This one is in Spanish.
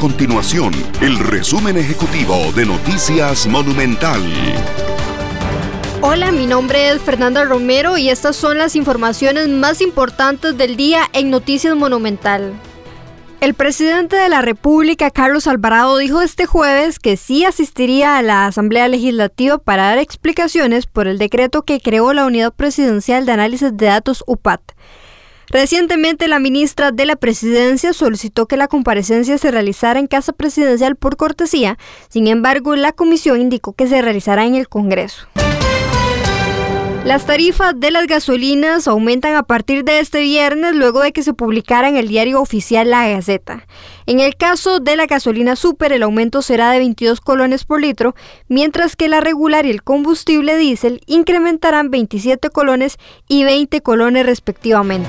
continuación el resumen ejecutivo de Noticias Monumental. Hola, mi nombre es Fernanda Romero y estas son las informaciones más importantes del día en Noticias Monumental. El presidente de la República, Carlos Alvarado, dijo este jueves que sí asistiría a la Asamblea Legislativa para dar explicaciones por el decreto que creó la Unidad Presidencial de Análisis de Datos UPAT. Recientemente, la ministra de la Presidencia solicitó que la comparecencia se realizara en Casa Presidencial por cortesía, sin embargo, la comisión indicó que se realizará en el Congreso. Las tarifas de las gasolinas aumentan a partir de este viernes luego de que se publicara en el diario oficial La Gaceta. En el caso de la gasolina super el aumento será de 22 colones por litro, mientras que la regular y el combustible diésel incrementarán 27 colones y 20 colones respectivamente.